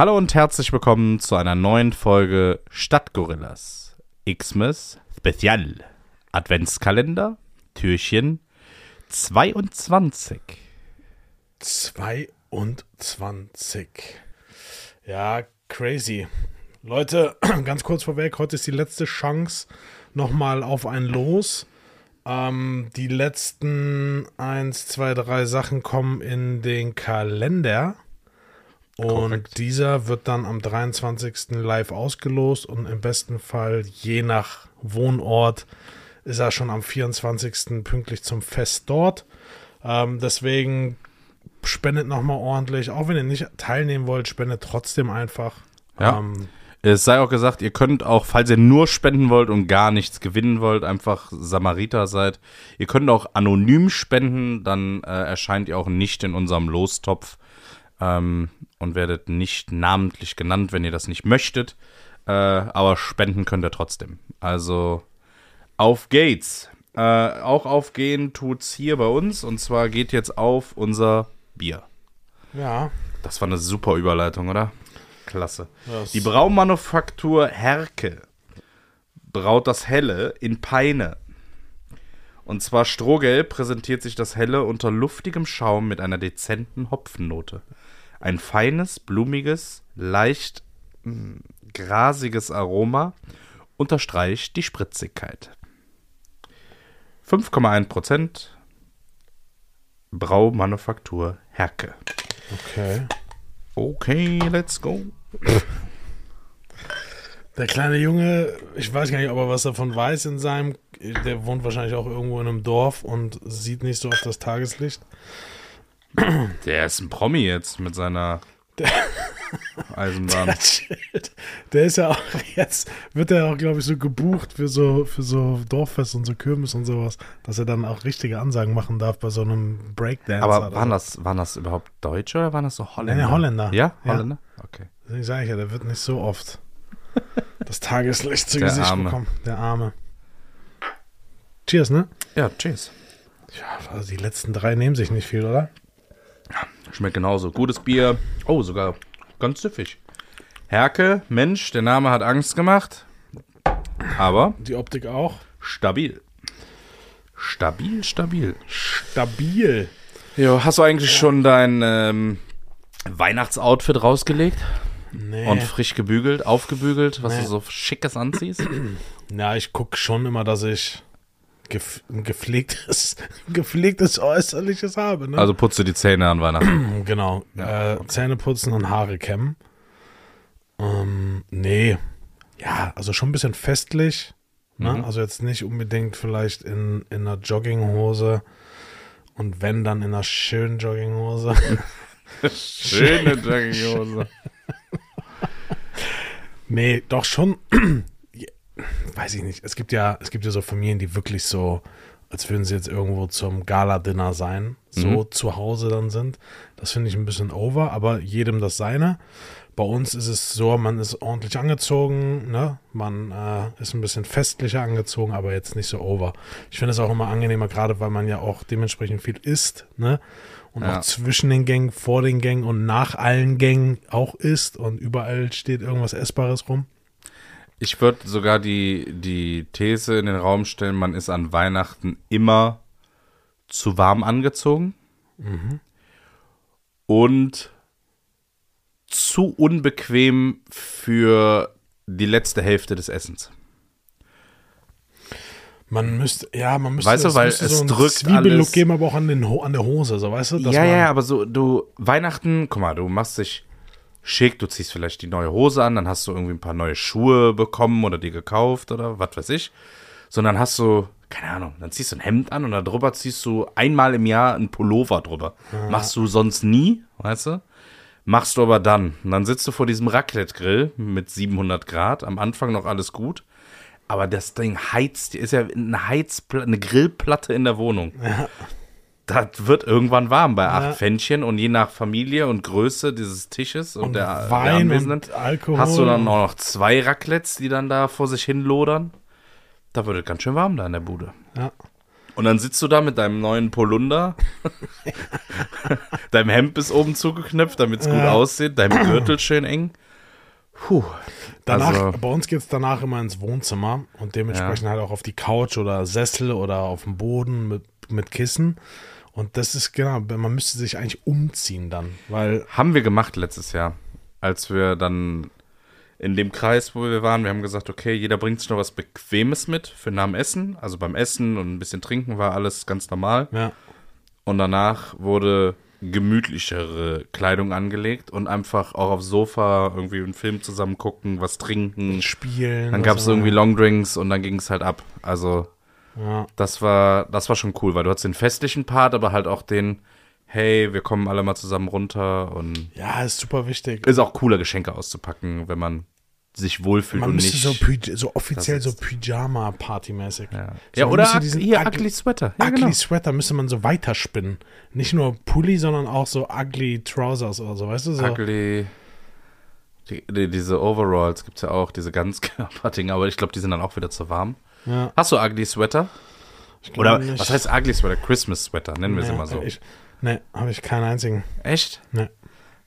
Hallo und herzlich willkommen zu einer neuen Folge Stadtgorillas. Xmas Spezial. Adventskalender, Türchen 22. 22. Ja, crazy. Leute, ganz kurz vorweg, heute ist die letzte Chance nochmal auf ein Los. Ähm, die letzten 1, 2, 3 Sachen kommen in den Kalender. Und Korrekt. dieser wird dann am 23. live ausgelost und im besten Fall je nach Wohnort ist er schon am 24. pünktlich zum Fest dort. Ähm, deswegen spendet nochmal ordentlich. Auch wenn ihr nicht teilnehmen wollt, spendet trotzdem einfach. Ja. Ähm, Es sei auch gesagt, ihr könnt auch, falls ihr nur spenden wollt und gar nichts gewinnen wollt, einfach Samariter seid. Ihr könnt auch anonym spenden, dann äh, erscheint ihr auch nicht in unserem Lostopf ähm, und werdet nicht namentlich genannt, wenn ihr das nicht möchtet. Äh, aber spenden könnt ihr trotzdem. Also auf geht's. Äh, auch aufgehen tut's hier bei uns und zwar geht jetzt auf unser Bier. ja. Das war eine super Überleitung, oder? Klasse. Das- Die Braumanufaktur Herke braut das Helle in Peine. Und zwar strohgelb präsentiert sich das Helle unter luftigem Schaum mit einer dezenten Hopfennote. Ein feines, blumiges, leicht mh, grasiges Aroma unterstreicht die Spritzigkeit. 5,1 Prozent Braumanufaktur Herke. Okay. Okay, let's go. Der kleine Junge, ich weiß gar nicht, ob er was davon weiß in seinem. Der wohnt wahrscheinlich auch irgendwo in einem Dorf und sieht nicht so oft das Tageslicht. Der ist ein Promi jetzt mit seiner Eisenbahn. Der. Der ist ja auch jetzt, wird er auch, glaube ich, so gebucht für so, für so Dorffest und so Kirmes und sowas, dass er dann auch richtige Ansagen machen darf bei so einem Breakdance. Aber waren das, waren das überhaupt Deutsche oder waren das so Holländer? Nee, Holländer. Ja, Ja. Holländer? Okay. Deswegen sage ich ja, der wird nicht so oft das Tageslicht zu Der Gesicht Arme. bekommen. Der Arme. Cheers, ne? Ja, cheers. Ja, also die letzten drei nehmen sich nicht viel, oder? Schmeckt genauso. Gutes Bier. Oh, sogar ganz süffig. Herke, Mensch, der Name hat Angst gemacht. Aber Die Optik auch. stabil. Stabil, stabil. Stabil. Jo, hast du eigentlich schon dein ähm, Weihnachtsoutfit rausgelegt? Nee. Und frisch gebügelt, aufgebügelt, was Nee. du so schickes anziehst? Ja, ich gucke schon immer, dass ich gef ein gepflegtes, gepflegtes Äußerliches habe. Ne? Also putze die Zähne an Weihnachten. genau. Ja, äh, Zähne putzen und Haare kämmen. Ähm, nee. Ja, also schon ein bisschen festlich. Ne? Mhm. Also jetzt nicht unbedingt vielleicht in, in einer Jogginghose. Und wenn, dann in einer schönen Jogginghose. Schöne Jogginghose. Nee, doch schon. Weiß ich nicht. Es gibt ja, es gibt ja so Familien, die wirklich so, als würden sie jetzt irgendwo zum Gala-Dinner sein, so zu Hause dann sind. Das finde ich ein bisschen over, aber jedem das seine. Bei uns ist es so, man ist ordentlich angezogen, ne? Man äh, ist ein bisschen festlicher angezogen, aber jetzt nicht so over. Ich finde es auch immer angenehmer, gerade weil man ja auch dementsprechend viel isst, ne? Und Ja. auch zwischen den Gängen, vor den Gängen und nach allen Gängen auch isst und überall steht irgendwas Essbares rum. Ich würde sogar die, die These in den Raum stellen, man ist an Weihnachten immer zu warm angezogen und zu unbequem für die letzte Hälfte des Essens. Man müsste, ja, man müsste, Weißt du, weil müsste es so drückt Zwiebellook alles- geben, aber auch an, den, an der Hose, so weißt du? ja, ja, aber so, du, Weihnachten, guck mal, du machst dich schick, du ziehst vielleicht die neue Hose an, dann hast du irgendwie ein paar neue Schuhe bekommen oder dir gekauft oder was weiß ich. Sondern hast du, keine Ahnung, dann ziehst du ein Hemd an und da drüber ziehst du einmal im Jahr einen Pullover drüber. Machst du sonst nie, weißt du? Machst du aber dann. Und dann sitzt du vor diesem Raclette-Grill mit 700 Grad, am Anfang noch alles gut. Aber das Ding heizt, ist ja eine Heizplatte, eine Grillplatte in der Wohnung das wird irgendwann warm bei acht Ja. Pfännchen und je nach Familie und Größe dieses Tisches und, Und der, der Wein Anwesenden und Alkohol. hast du dann auch noch zwei Raclettes, die dann da vor sich hin lodern. Da wird es ganz schön warm da in der Bude. Ja. Und dann sitzt du da mit deinem neuen Polunder. deinem Hemd bis oben zugeknöpft, damit es gut Ja. aussieht. Deinem Gürtel schön eng. Puh. Danach, Also- bei uns geht es danach immer ins Wohnzimmer und dementsprechend halt auch auf die Couch oder Sessel oder auf dem Boden mit, mit Kissen. Und das ist genau, man müsste sich eigentlich umziehen dann, weil Haben wir gemacht letztes Jahr, als wir dann in dem Kreis, wo wir waren, wir haben gesagt, okay, jeder bringt sich noch was Bequemes mit für nach dem Essen. Also beim Essen und ein bisschen trinken war alles ganz normal. ja, Und danach wurde gemütlichere Kleidung angelegt und einfach auch aufs Sofa irgendwie einen Film zusammen gucken, was trinken. spielen. Dann gab es irgendwie. Longdrinks und dann ging es halt ab. Also Ja, das war, das war schon cool, weil du hattest den festlichen Part, aber halt auch den, hey, wir kommen alle mal zusammen runter und ja, ist super wichtig. ist auch cooler, Geschenke auszupacken, wenn man sich wohlfühlt Man und nicht. so, so offiziell so. Pyjama-Party-mäßig. ja, So, ja oder diesen hier ugly- Ugly Sweater. Ja, ugly genau. Sweater müsste man so weiterspinnen. Nicht nur Pulli, sondern auch so ugly Trousers oder so, weißt du? So. Ugly. Die, die, diese Overalls gibt es ja auch, diese ganz Dinger, aber ich glaube, die sind dann auch wieder zu warm. Ja, Hast du Ugly Sweater? Oder nicht. was heißt Ugly Sweater? Christmas Sweater, nennen wir sie Nee, mal so. Ich, nee, habe ich keinen einzigen. Echt? Nee.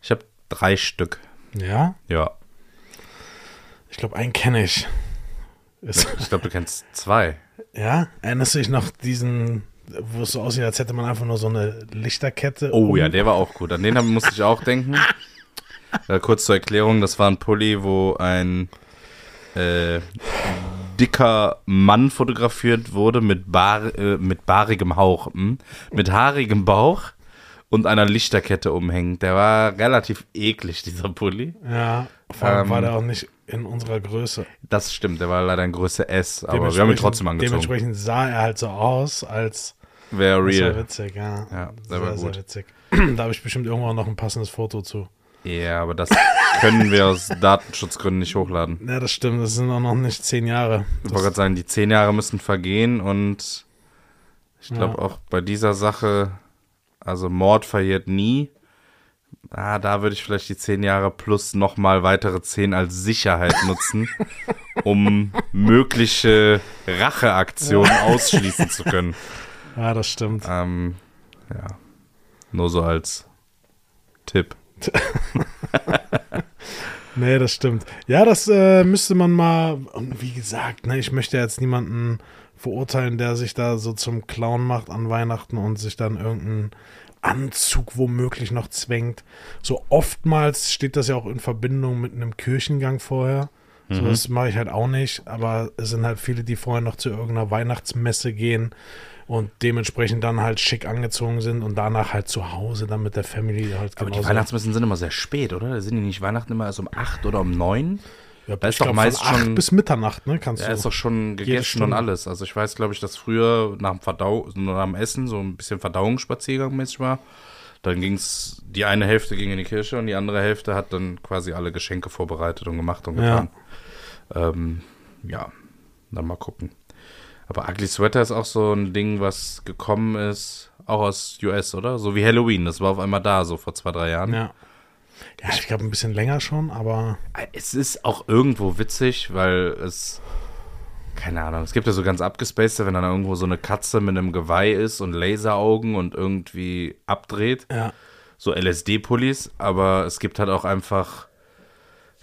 Ich habe drei Stück. Ja, Ja. ich glaube, einen kenne ich. Ich glaube, du kennst zwei. ja, erinnerst du dich noch diesen, wo es so aussieht, als hätte man einfach nur so eine Lichterkette? Oh um- ja, der war auch gut. An den musste ich auch denken. Äh, kurz zur Erklärung, das war ein Pulli, wo ein äh, dicker Mann fotografiert wurde mit, bar, äh, mit baarigem Hauch, hm? mit haarigem Bauch und einer Lichterkette umhängt. Der war relativ eklig, dieser Pulli. Ja, vor allem Ähm, war der auch nicht in unserer Größe. Das stimmt, der war leider in Größe S, aber wir haben ihn trotzdem angezogen. Dementsprechend sah er halt so aus, als Wäre Das war real. witzig, ja. Ja, der sehr, war sehr witzig. da habe ich bestimmt irgendwann noch ein passendes Foto zu. Ja, aber das können wir aus Datenschutzgründen nicht hochladen. Ja, das stimmt. Das sind auch noch nicht zehn Jahre. Ich wollte gerade sagen, die zehn Jahre müssen vergehen und ich glaube Ja. auch bei dieser Sache, also Mord verjährt nie. Ah, da würde ich vielleicht die zehn Jahre plus nochmal weitere zehn als Sicherheit nutzen, um mögliche Racheaktionen ausschließen zu können. ja, das stimmt. Ähm, ja, nur so als Tipp. Nee, das stimmt. Ja, das äh, müsste man mal, und wie gesagt, ne, ich möchte jetzt niemanden verurteilen, der sich da so zum Clown macht an Weihnachten und sich dann irgendeinen Anzug womöglich noch zwängt. So oftmals steht das ja auch in Verbindung mit einem Kirchengang vorher. So, das mache ich halt auch nicht, aber es sind halt viele, die vorher noch zu irgendeiner Weihnachtsmesse gehen und dementsprechend dann halt schick angezogen sind und danach halt zu Hause dann mit der Family halt Aber die. Weihnachtsmessen sind immer sehr spät, oder? Sind die nicht Weihnachten immer erst um acht oder um neun? ja, da ist doch glaub, meist von acht schon- bis Mitternacht, ne, kannst Ja, du. ist doch schon gegessen und alles. Also ich weiß, glaube ich, dass früher nach dem, Verdau nach dem Essen so ein bisschen Verdauungsspaziergang mäßig war. Dann ging es, die eine Hälfte ging in die Kirche und die andere Hälfte hat dann quasi alle Geschenke vorbereitet und gemacht und getan. Ja, ähm, ja dann mal gucken. Aber Ugly Sweater ist auch so ein Ding, was gekommen ist, auch aus US, oder? So wie Halloween, das war auf einmal da, so vor zwei, drei Jahren. Ja. Ja, ich glaube ein bisschen länger schon, aber Es ist auch irgendwo witzig, weil es. Keine Ahnung, es gibt ja so ganz abgespacede, wenn dann irgendwo so eine Katze mit einem Geweih ist und Laseraugen und irgendwie abdreht. ja. So LSD-Pullis, aber es gibt halt auch einfach,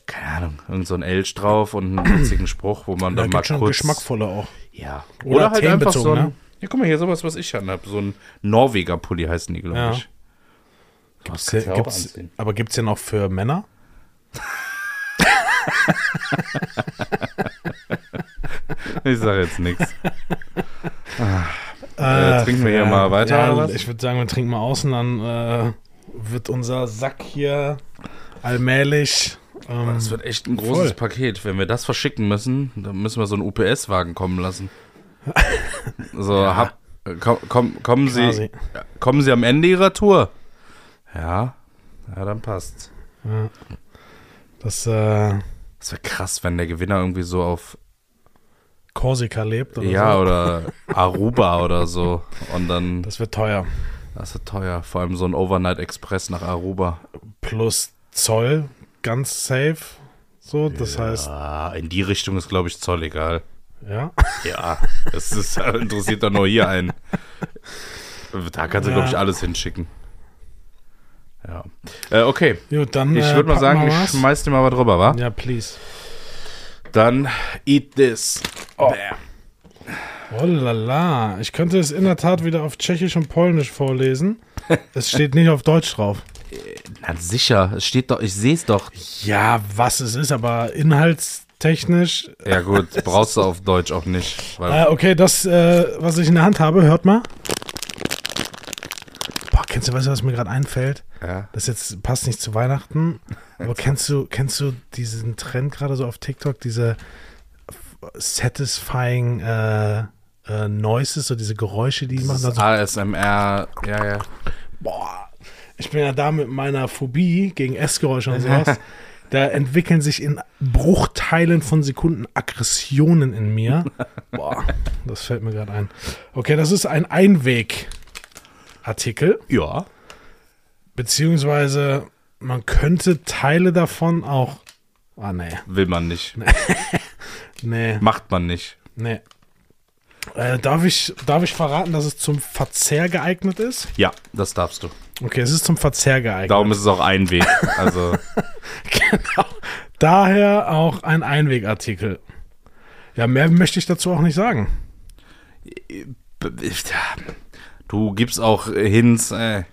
keine Ahnung, irgend so ein Elch drauf und einen witzigen Spruch, wo man Da dann mal schon kurz. geschmackvolle auch. Ja. Oder Oder, halt einfach so ein. ne? Ja, guck mal hier, sowas, was ich anhab. So ein Norweger-Pulli heißen die, glaube Ja. ich. Das Gibt's, du ja auch gibt's, aber gibt es den auch für Männer? Ich sage jetzt nichts. Äh, trinken wir hier mal weiter, Ja, ich würde sagen, wir trinken mal außen, dann äh, wird unser Sack hier allmählich. Ähm, Das wird echt ein großes Voll. Paket. Wenn wir das verschicken müssen, dann müssen wir so einen UPS-Wagen kommen lassen. So, hab, äh, komm, komm, kommen, Sie, Quasi. kommen Sie am Ende Ihrer Tour? Ja, ja, dann passt's. das äh, Das wäre krass, wenn der Gewinner irgendwie so auf, Korsika lebt oder ja, so. oder Aruba oder so. Und dann, Das wird teuer. das ist teuer. Vor allem so ein Overnight Express nach Aruba. Plus Zoll, ganz safe. So, das heißt, Ja, in die Richtung ist, glaube ich, Zoll egal. Ja? Ja, das ist, interessiert doch nur hier einen. Da kannst du, Ja. glaube ich, alles hinschicken. Ja. Äh, okay. Gut, dann. Ich äh, würde mal packen sagen, ich schmeiß dir mal was drüber, wa? Ja, please. Dann eat this. Oh. Bam. Oh la la. Ich könnte es in der Tat wieder auf Tschechisch und Polnisch vorlesen. Es steht nicht auf Deutsch drauf. Na sicher, es steht doch, ich sehe es doch. Ja, was es ist, aber inhaltstechnisch. Ja gut, brauchst du auf Deutsch auch nicht. Äh, okay, das, äh, was ich in der Hand habe, hört mal. Boah, kennst du, weißt du, was mir gerade einfällt? ja. Das jetzt passt nicht zu Weihnachten, aber kennst du, kennst du diesen Trend gerade so auf TikTok, diese satisfying äh, äh, Noises, so diese Geräusche, die machen dann so ASMR, ja, ja. boah, ich bin ja da mit meiner Phobie gegen Essgeräusche und sowas. Da entwickeln sich in Bruchteilen von Sekunden Aggressionen in mir. Boah, das fällt mir gerade ein. Okay, das ist ein Einwegartikel, Ja. beziehungsweise man könnte Teile davon auch. Ah, nee, Will man nicht. nee, Macht man nicht. nee. Äh, darf, ich, darf ich verraten, dass es zum Verzehr geeignet ist? Ja, das darfst du. Okay, es ist zum Verzehr geeignet. Darum ist es auch ein Weg. Also, Genau. Daher auch ein Einwegartikel. Ja, mehr möchte ich dazu auch nicht sagen. du gibst auch Hints. Äh.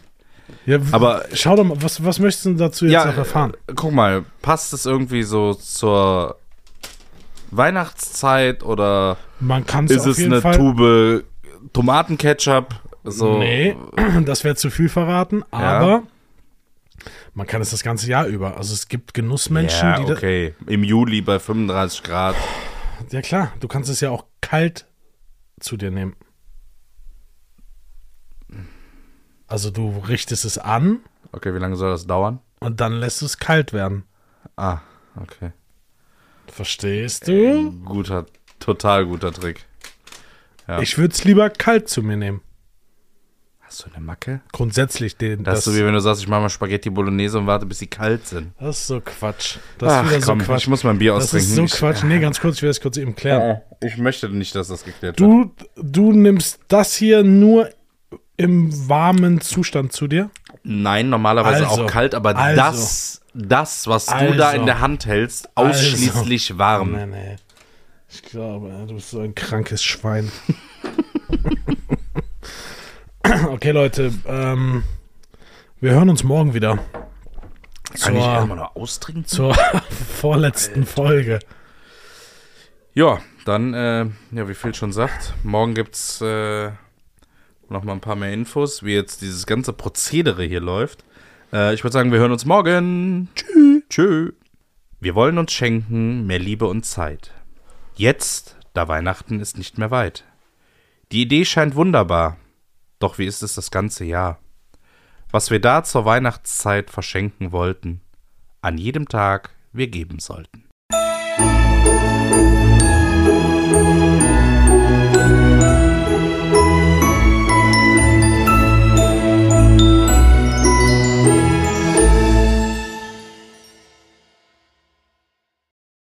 Ja, Aber- schau doch mal, was, was möchtest du dazu jetzt noch erfahren? äh, guck mal, passt es irgendwie so zur Weihnachtszeit oder Man ist es eine Fall. Tube Tomatenketchup? So, Nee, das wäre zu viel verraten, aber man kann es das ganze Jahr über. Also es gibt Genussmenschen, ja, die okay. Im Juli bei 35 Grad. Ja klar, du kannst es ja auch kalt zu dir nehmen. Also du richtest es an Okay, wie lange soll das dauern? und dann lässt es kalt werden. Ah, okay. Verstehst du? Guter, total guter Trick. Ja. Ich würde es lieber kalt zu mir nehmen. Hast du eine Macke? Grundsätzlich den. Das, ist so wie wenn du sagst, ich mache mal Spaghetti Bolognese und warte, bis sie kalt sind. das ist so Quatsch. Das Ach, ist wieder komm, so Quatsch. ich muss mein Bier das austrinken. ist so Ich- Quatsch. Nee, ganz kurz, ich will das kurz eben klären. Ich möchte nicht, dass das geklärt wird. Du, nimmst das hier nur im warmen Zustand zu dir? Nein, normalerweise Also, auch kalt, aber also. das, das, was du da Also. in der Hand hältst, ausschließlich warm. Nee, nee. Ich glaube, du bist so ein krankes Schwein. okay, Leute, ähm, wir hören uns morgen wieder. Kann ich Zur, immer noch austrinken? zur vorletzten Folge. Ja, dann, äh, ja, wie Phil schon sagt, morgen gibt's äh, noch mal ein paar mehr Infos, wie jetzt dieses ganze Prozedere hier läuft. Äh, ich würde sagen, wir hören uns morgen. Tschüss. Tschüss. Wir wollen uns schenken mehr Liebe und Zeit. Jetzt, da Weihnachten ist nicht mehr weit. Die Idee scheint wunderbar. Doch wie ist es das ganze Jahr? Was wir da zur Weihnachtszeit verschenken wollten, an jedem Tag wir geben sollten.